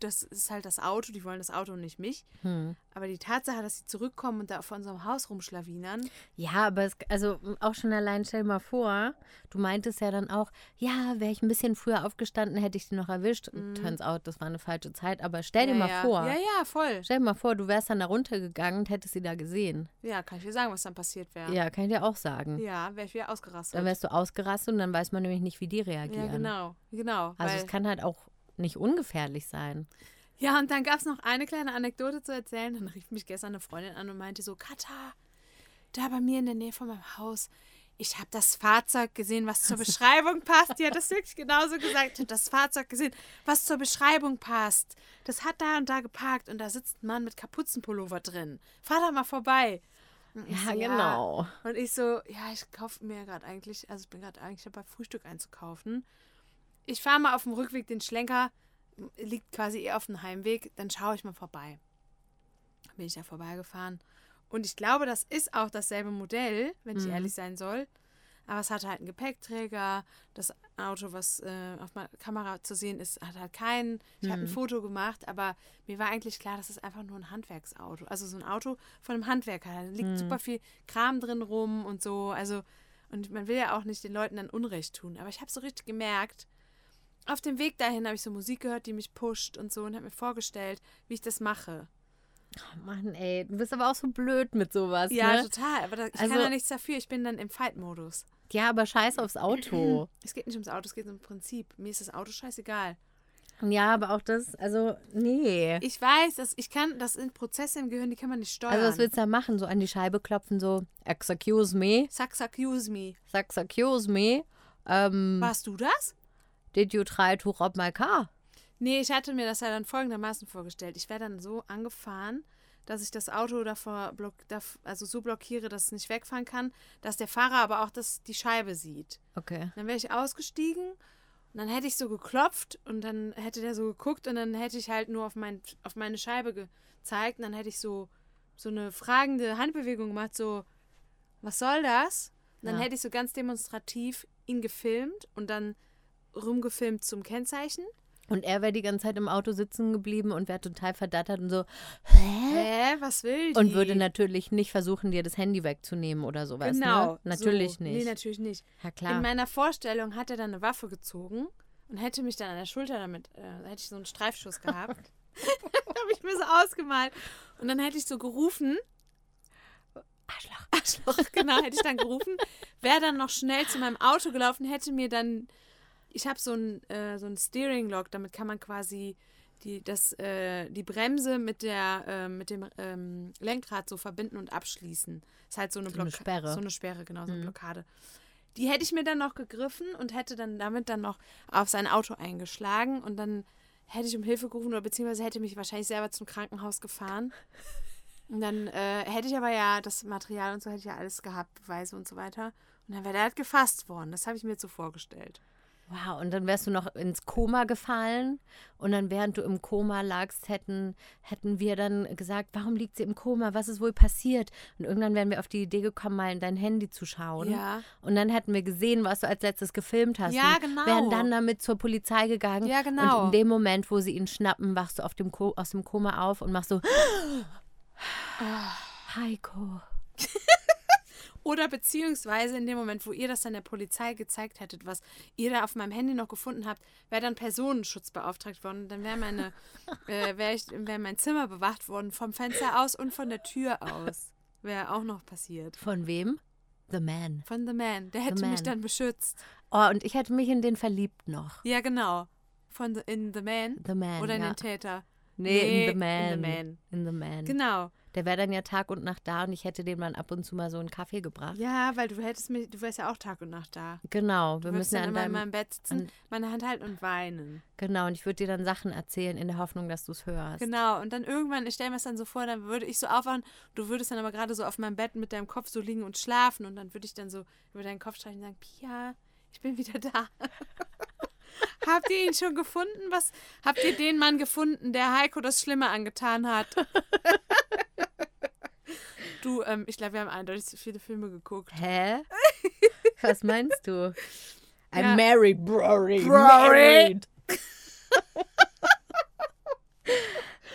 Das ist halt das Auto, die wollen das Auto und nicht mich. Hm. Aber die Tatsache, dass sie zurückkommen und da vor unserem Haus rumschlawinern, Ja, aber es, also auch schon allein stell mal vor, du meintest ja dann auch, ja, wäre ich ein bisschen früher aufgestanden, hätte ich die noch erwischt. Turns out, das war eine falsche Zeit, aber stell dir Mhm. ja, mal ja. vor, Ja, ja, voll. stell dir mal vor, du wärst dann da runtergegangen und hättest sie da gesehen. Ja, kann ich dir sagen, was dann passiert wäre. Ja, kann ich dir auch sagen. Ja, wäre ich wieder ausgerastet. Dann wärst du ausgerastet und dann weiß man nämlich nicht, wie die ja, reagieren. genau. Genau. Also es kann halt auch nicht ungefährlich sein. Ja, und dann gab es noch eine kleine Anekdote zu erzählen. Dann rief mich gestern eine Freundin an und meinte so, Katha, da bei mir in der Nähe von meinem Haus, ich habe das Fahrzeug gesehen, was zur [LAUGHS] Beschreibung passt. Die hat das wirklich genauso gesagt. Ich habe das Fahrzeug gesehen, was zur Beschreibung passt. Das hat da und da geparkt und da sitzt ein Mann mit Kapuzenpullover drin. Fahr da mal vorbei. Ja, so, genau. Und ich so, ja, ich kaufe mir gerade eigentlich, also ich bin gerade eigentlich dabei, Frühstück einzukaufen. Ich fahre mal auf dem Rückweg den Schlenker, liegt quasi eher auf dem Heimweg, dann schaue ich mal vorbei. Bin ich da vorbeigefahren. Und ich glaube, das ist auch dasselbe Modell, wenn ich Mhm. ehrlich sein soll. Aber es hatte halt einen Gepäckträger. Das Auto, was äh, auf meiner Kamera zu sehen ist, hat halt keinen. Ich habe ein Mhm. Foto gemacht, aber mir war eigentlich klar, das ist einfach nur ein Handwerksauto. Also so ein Auto von einem Handwerker. Da liegt Mhm. super viel Kram drin rum und so. Also, Und man will ja auch nicht den Leuten dann Unrecht tun. Aber ich habe so richtig gemerkt, auf dem Weg dahin habe ich so Musik gehört, die mich pusht und so und habe mir vorgestellt, wie ich das mache. Oh Mann, ey, du bist aber auch so blöd mit sowas, Ja, ne? total. Aber da, ich Also- kann ja nichts dafür. Ich bin dann im Fight-Modus. Ja, aber scheiß aufs Auto. [CLEARS THROAT] Es geht nicht ums Auto, es geht ums Prinzip. Mir ist das Auto scheißegal. ja, aber auch das, also, nee. Ich weiß, dass ich kann, das sind Prozesse im Gehirn, die kann man nicht steuern. Also, was willst du da machen? So an die Scheibe klopfen, so, excuse me, Sax, accuse me. sag, excuse me, ähm, Warst du das? Did you try to rob my car? Nee, ich hatte mir das ja dann folgendermaßen vorgestellt. Ich wäre dann so angefahren, dass ich das Auto davor block, also so blockiere, dass es nicht wegfahren kann, dass der Fahrer aber auch das, die Scheibe sieht. Okay. Dann wäre ich ausgestiegen und dann hätte ich so geklopft und dann hätte der so geguckt und dann hätte ich halt nur auf, mein, auf meine Scheibe gezeigt und dann hätte ich so, so eine fragende Handbewegung gemacht, so, was soll das? Und dann Ja. hätte ich so ganz demonstrativ ihn gefilmt und dann rumgefilmt zum Kennzeichen. Und er wäre die ganze Zeit im Auto sitzen geblieben und wäre total verdattert und so, Hä, was will die? und würde natürlich nicht versuchen, dir das Handy wegzunehmen oder sowas. Genau. Ne? Natürlich so. nicht. Nee, natürlich nicht. ja, In klar. meiner Vorstellung hat er dann eine Waffe gezogen und hätte mich dann an der Schulter damit, äh, hätte ich so einen Streifschuss gehabt. [LAUGHS] [LAUGHS] habe ich mir so ausgemalt. Und dann hätte ich so gerufen, Arschloch. Arschloch, [LAUGHS] genau, hätte ich dann gerufen, wäre dann noch schnell zu meinem Auto gelaufen, hätte mir dann, ich habe so ein, äh, so ein Steering Lock, damit kann man quasi die, das, äh, die Bremse mit, der, äh, mit dem ähm, Lenkrad so verbinden und abschließen. Ist halt so eine, So eine Sperre. So eine Sperre, genau, so eine Mhm. Blockade. Die hätte ich mir dann noch gegriffen und hätte dann damit dann noch auf sein Auto eingeschlagen und dann hätte ich um Hilfe gerufen oder beziehungsweise hätte mich wahrscheinlich selber zum Krankenhaus gefahren. Und dann äh, hätte ich aber ja das Material und so hätte ich ja alles gehabt, Beweise und so weiter. Und dann wäre der halt gefasst worden. Das habe ich mir jetzt so vorgestellt. Wow, und dann wärst du noch ins Koma gefallen und dann während du im Koma lagst, hätten, hätten wir dann gesagt, warum liegt sie im Koma? Was ist wohl passiert? Und irgendwann wären wir auf die Idee gekommen, mal in dein Handy zu schauen. Ja. Und dann hätten wir gesehen, was du als letztes gefilmt hast. Ja, genau. Wären dann damit zur Polizei gegangen. Ja, genau. Und in dem Moment, wo sie ihn schnappen, wachst du auf dem Ko aus dem Koma auf und machst so. [GASPS] Heiko. [LAUGHS] Oder beziehungsweise in dem Moment, wo ihr das dann der Polizei gezeigt hättet, was ihr da auf meinem Handy noch gefunden habt, wäre dann Personenschutz beauftragt worden. Dann wäre meine, [LAUGHS] äh, wäre wäre mein Zimmer bewacht worden vom Fenster aus und von der Tür aus. Wäre auch noch passiert. Von wem? The Man. Von The Man. Der hätte The mich Man. dann beschützt. Oh, und ich hätte mich in den verliebt noch. Ja, genau. Von the, in The Man. The Man. Oder in ja. den Täter. Nee, Nee, in The Man. in The Man. In The Man. Genau. Der wäre dann ja Tag und Nacht da und ich hätte dem dann ab und zu mal so einen Kaffee gebracht. Ja, weil du hättest mich, du wärst ja auch Tag und Nacht da. Genau, wir müssen ja dann an immer in meinem Bett sitzen, an- meine Hand halten und weinen. genau, und ich würde dir dann Sachen erzählen in der Hoffnung, dass du es hörst. Genau, und dann irgendwann, ich stelle mir das dann so vor, dann würde ich so aufwachen, du würdest dann aber gerade so auf meinem Bett mit deinem Kopf so liegen und schlafen und dann würde ich dann so über deinen Kopf streichen und sagen, Pia, ich bin wieder da. [LAUGHS] habt ihr ihn schon gefunden? Was habt ihr den Mann gefunden, der Heiko das Schlimme angetan hat? [LAUGHS] du, ähm, ich glaube, wir haben eindeutig zu viele Filme geguckt. Hä? [LAUGHS] Was meinst du? I'm Ja. married, Brory. Married.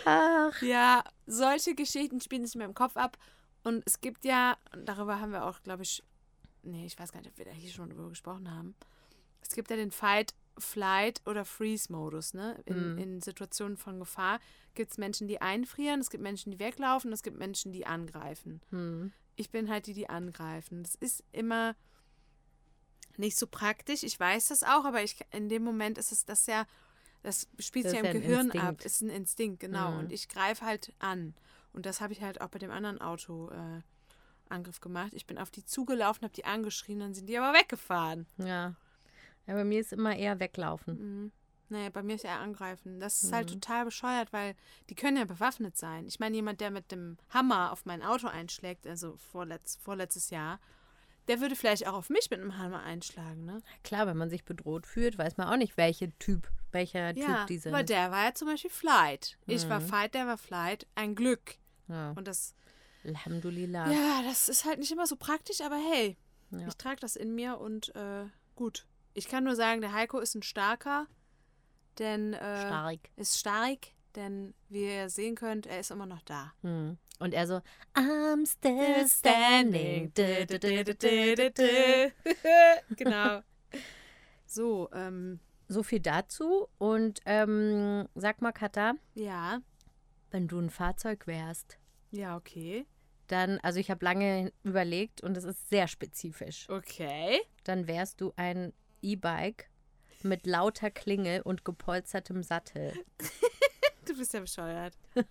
Ach, Ja, solche Geschichten spielen sich in meinem Kopf ab. Und es gibt ja, und darüber haben wir auch, glaube ich, nee, ich weiß gar nicht, ob wir da hier schon drüber gesprochen haben. Es gibt ja den Fight, Flight oder Freeze-Modus, ne? In, Mhm. in Situationen von Gefahr gibt es Menschen, die einfrieren, es gibt Menschen, die weglaufen, es gibt Menschen, die angreifen. hm. Ich bin halt die, die angreifen. Das ist immer nicht so praktisch. Ich weiß das auch, aber ich, in dem Moment ist es das ja, das spielt Das ja im Gehirn Instinkt. ab. Ist ein Instinkt, genau. Mhm. Und ich greife halt an. Und das habe ich halt auch bei dem anderen Auto äh, Angriff gemacht. Ich bin auf die zugelaufen, habe die angeschrien, dann sind die aber weggefahren. Ja. Ja. Bei mir ist immer eher weglaufen. Mhm. Nee, bei mir ist eher angreifen. Das ist halt Mhm. total bescheuert, weil die können ja bewaffnet sein. Ich meine, jemand, der mit dem Hammer auf mein Auto einschlägt, also vorletz, vorletztes Jahr, der würde vielleicht auch auf mich mit einem Hammer einschlagen, ne? Klar, wenn man sich bedroht fühlt, weiß man auch nicht, welche Typ, welcher Ja, Typ die sind. aber der war ja zum Beispiel Flight. Ich war Mhm. Fight, der war Flight. Ein Glück. ja. Und das, Alhamdulillah. ja, das ist halt nicht immer so praktisch, aber hey, Ja. ich trage das in mir und äh, gut. Ich kann nur sagen, der Heiko ist ein starker, denn äh, Stark. ist stark, denn wie ihr sehen könnt, er ist immer noch da. Hm. Und er so, I'm still standing. Genau. So, ähm, So viel dazu. Und ähm, sag mal, Katha, ja. wenn du ein Fahrzeug wärst, Ja, okay. dann, also ich habe lange überlegt und es ist sehr spezifisch. Okay. Dann wärst du ein E-Bike mit lauter Klingel und gepolstertem Sattel. [LAUGHS] Du bist ja bescheuert. [LAUGHS]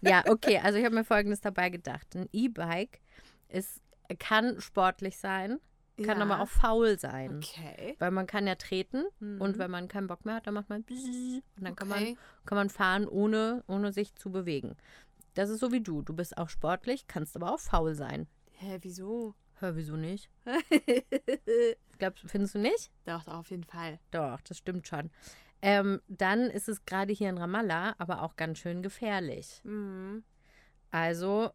Ja, okay, also ich habe mir Folgendes dabei gedacht. Ein E-Bike ist, kann sportlich sein, kann ja. aber auch faul sein. Okay. Weil man kann ja treten Mhm. und wenn man keinen Bock mehr hat, dann macht man und dann kann, man, Okay. kann man fahren, ohne, ohne sich zu bewegen. Das ist so wie du. Du bist auch sportlich, kannst aber auch faul sein. Hä, wieso? Hör, wieso nicht? [LAUGHS] Glaubst, findest du nicht? Doch, doch, auf jeden Fall. Doch, das stimmt schon. Ähm, dann ist es gerade hier in Ramallah aber auch ganz schön gefährlich. Mhm. Also,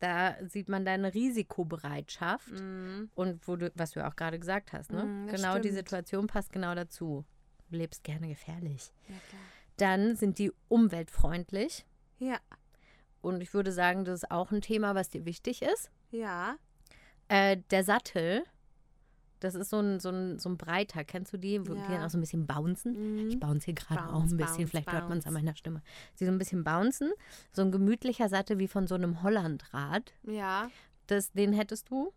da sieht man deine Risikobereitschaft Mhm. und wo du, was du auch gerade gesagt hast, ne? Das genau die stimmt. Situation passt genau dazu. Du lebst gerne gefährlich. Ja, klar. Dann sind die umweltfreundlich Ja. und ich würde sagen, das ist auch ein Thema, was dir wichtig ist. Ja. Äh, der Sattel, das ist so ein, so, ein, so ein breiter, kennst du die, wo die Ja. dann auch so ein bisschen bouncen? Ich Mhm. bounce hier gerade auch Bounce, ein bisschen, bounce, vielleicht hört man es an bounce. meiner Stimme. Sie so ein bisschen bouncen, so ein gemütlicher Sattel wie von so einem Hollandrad. Ja. Das, den hättest du,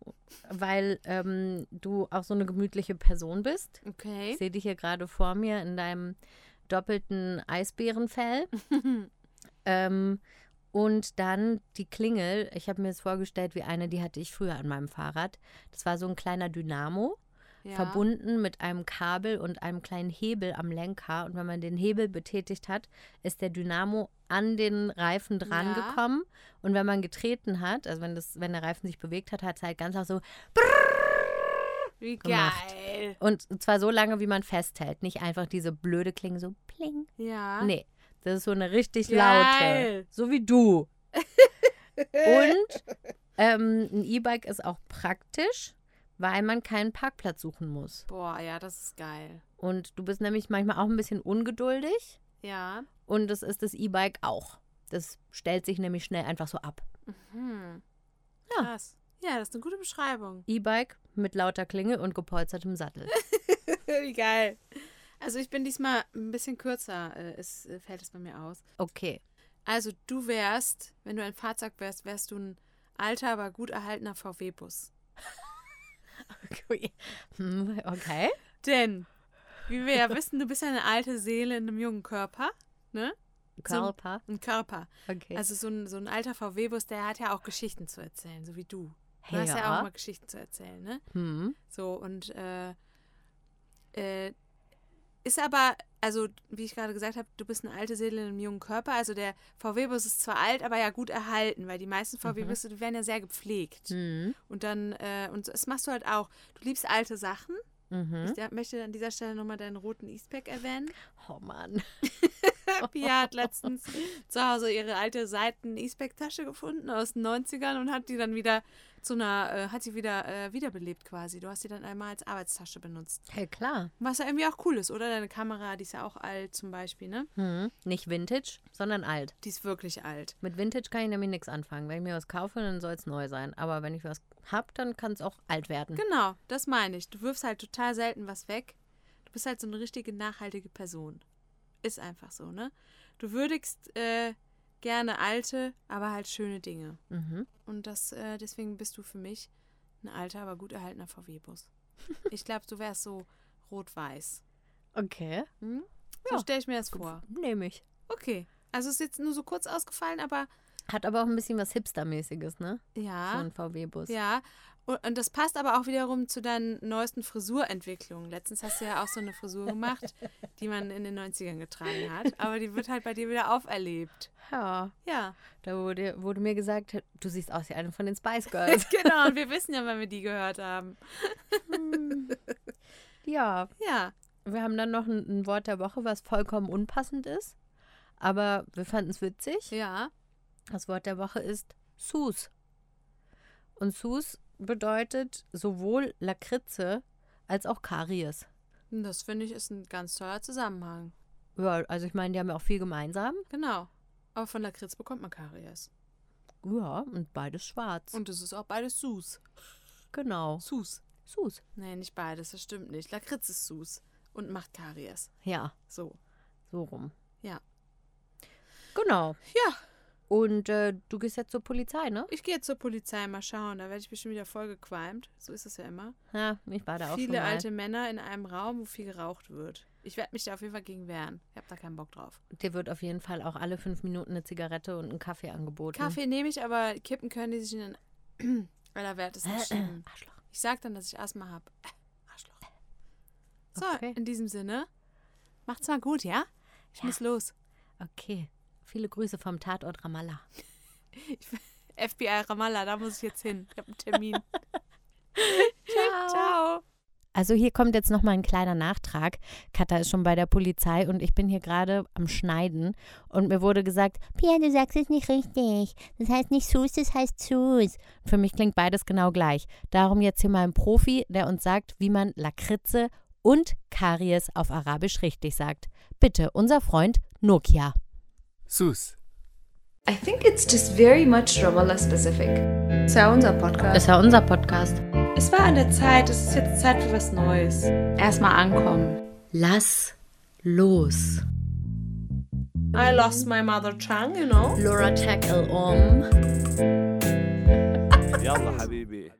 weil ähm, du auch so eine gemütliche Person bist. Okay. Ich sehe dich hier gerade vor mir in deinem doppelten Eisbärenfell. [LAUGHS] ähm, und dann die Klingel. Ich habe mir das vorgestellt wie eine, die hatte ich früher an meinem Fahrrad. Das war so ein kleiner Dynamo, ja. verbunden mit einem Kabel und einem kleinen Hebel am Lenker. Und wenn man den Hebel betätigt hat, ist der Dynamo an den Reifen dran Ja. gekommen. Und wenn man getreten hat, also wenn, das, wenn der Reifen sich bewegt hat, hat es halt ganz auch so Wie gemacht. geil. Und zwar so lange, wie man festhält. Nicht einfach diese blöde Klinge so pling. Ja. Nee, das ist so eine richtig Geil. laute. So wie du. [LAUGHS] Und ähm, ein E-Bike ist auch praktisch, weil man keinen Parkplatz suchen muss. Boah, ja, das ist geil. Und du bist nämlich manchmal auch ein bisschen ungeduldig. Ja. Und das ist das E-Bike auch. Das stellt sich nämlich schnell einfach so ab. Hm. Ja. Krass. Ja, das ist eine gute Beschreibung. E-Bike mit lauter Klinge und gepolstertem Sattel. [LAUGHS] Wie geil. Also ich bin diesmal ein bisschen kürzer, äh, ist, äh, fällt es bei mir aus. Okay. Also du wärst, wenn du ein Fahrzeug wärst, wärst du ein alter, aber gut erhaltener VW-Bus. Hm, Okay. Denn, wie wir ja wissen, du bist ja eine alte Seele in einem jungen Körper, ne? Körper. Ein Körper. Okay. Also so ein, so ein alter VW-Bus, der hat ja auch Geschichten zu erzählen, so wie du. Du Ja. hast ja auch mal Geschichten zu erzählen, ne? hm. So, und äh, äh, ist aber, also wie ich gerade gesagt habe, du bist eine alte Seele in einem jungen Körper. Also der VW-Bus ist zwar alt, aber ja gut erhalten, weil die meisten VW-Busse, die werden ja sehr gepflegt. Hm. Und dann, äh, und das machst du halt auch. Du liebst alte Sachen. Mhm. Ich da- möchte an dieser Stelle nochmal deinen roten Eastpack erwähnen. Oh Mann. [LAUGHS] Pia hat letztens zu Hause ihre alte Seiten-Eastpack-Tasche gefunden aus den 90ern und hat die dann wieder zu einer, äh, hat sie wieder äh, wiederbelebt quasi. Du hast sie dann einmal als Arbeitstasche benutzt. Hey, klar. Was ja irgendwie auch cool ist, oder? Deine Kamera, die ist ja auch alt zum Beispiel, ne? Hm. Nicht Vintage, sondern alt. Die ist wirklich alt. Mit Vintage kann ich nämlich nichts anfangen. Wenn ich mir was kaufe, dann soll es neu sein. Aber wenn ich was hab, dann kann es auch alt werden. Genau, das meine ich. Du wirfst halt total selten was weg. Du bist halt so eine richtige nachhaltige Person. Ist einfach so, ne? Du würdigst äh, gerne alte, aber halt schöne Dinge. Mhm. Und das, äh, deswegen bist du für mich ein alter, aber gut erhaltener VW-Bus. [LAUGHS] Ich glaube, du wärst so rot-weiß. Okay. Hm? So Ja. stelle ich mir das vor. Nehme ich. Okay. Also ist jetzt nur so kurz ausgefallen, aber Hat aber auch ein bisschen was Hipster-mäßiges, ne? So ja. ein VW-Bus. Ja. Und, das passt aber auch wiederum zu deinen neuesten Frisurentwicklungen. Letztens hast du ja auch so eine Frisur gemacht, die man in den 90ern getragen hat. Aber die wird halt bei dir wieder auferlebt. Ja. Ja. Da wurde, wurde mir gesagt, du siehst aus wie eine von den Spice [LAUGHS] Girls. Genau. Und wir wissen ja, wann wir die gehört haben. ja. Ja. Wir haben dann noch ein, ein Wort der Woche, was vollkommen unpassend ist. Aber wir fanden es witzig. Ja. Das Wort der Woche ist Sus. Und Sus bedeutet sowohl Lakritze als auch Karies. Das finde ich ist ein ganz toller Zusammenhang. Ja, also ich meine, die haben ja auch viel gemeinsam. Genau. Aber von Lakritz bekommt man Karies. Ja, und beides schwarz. Und es ist auch beides Sus. genau. Sus. Sus. Nee, nicht beides, das stimmt nicht. Lakritz ist Sus und macht Karies. Ja, So. so rum. Ja. Genau. Ja, Und äh, du gehst jetzt zur Polizei, ne? ich gehe jetzt zur Polizei mal schauen. Da werde ich bestimmt wieder voll gequalmt. So ist es ja immer. Ja, ich war da auch schon Viele alte Männer in einem Raum, wo viel geraucht wird. Ich werde mich da auf jeden Fall gegen wehren. Ich habe da keinen Bock drauf. Dir wird auf jeden Fall auch alle fünf Minuten eine Zigarette und ein Kaffee angeboten. Kaffee nehme ich, aber kippen können die sich in den [CLEARS THROAT] allerwertesten schieben. Arschloch. Ich sag dann, dass ich Asthma habe. Arschloch. So, Okay. in diesem Sinne, macht's mal gut, ja? Ich muss los. Okay. Viele Grüße vom Tatort Ramallah. FBI [LAUGHS] Ramallah, da muss ich jetzt hin. Ich habe einen Termin. [LAUGHS] Ciao. Ciao. Also hier kommt jetzt noch mal ein kleiner Nachtrag. Katha ist schon bei der Polizei und ich bin hier gerade am Schneiden und mir wurde gesagt, Pia, du sagst es nicht richtig. Das heißt nicht Sus, das heißt Sus. Für mich klingt beides genau gleich. Darum jetzt hier mal ein Profi, der uns sagt, wie man Lakritze und Karies auf Arabisch richtig sagt. Bitte, unser Freund Nokia. Sus. I think it's just very much Ramallah specific. Es war unser Podcast. Es war unser Podcast. Es war an der Zeit, es ist jetzt Zeit für was Neues. Erstmal ankommen. Lass los. I lost my mother tongue, you know. Laura tackle um. Yalla, Habibi.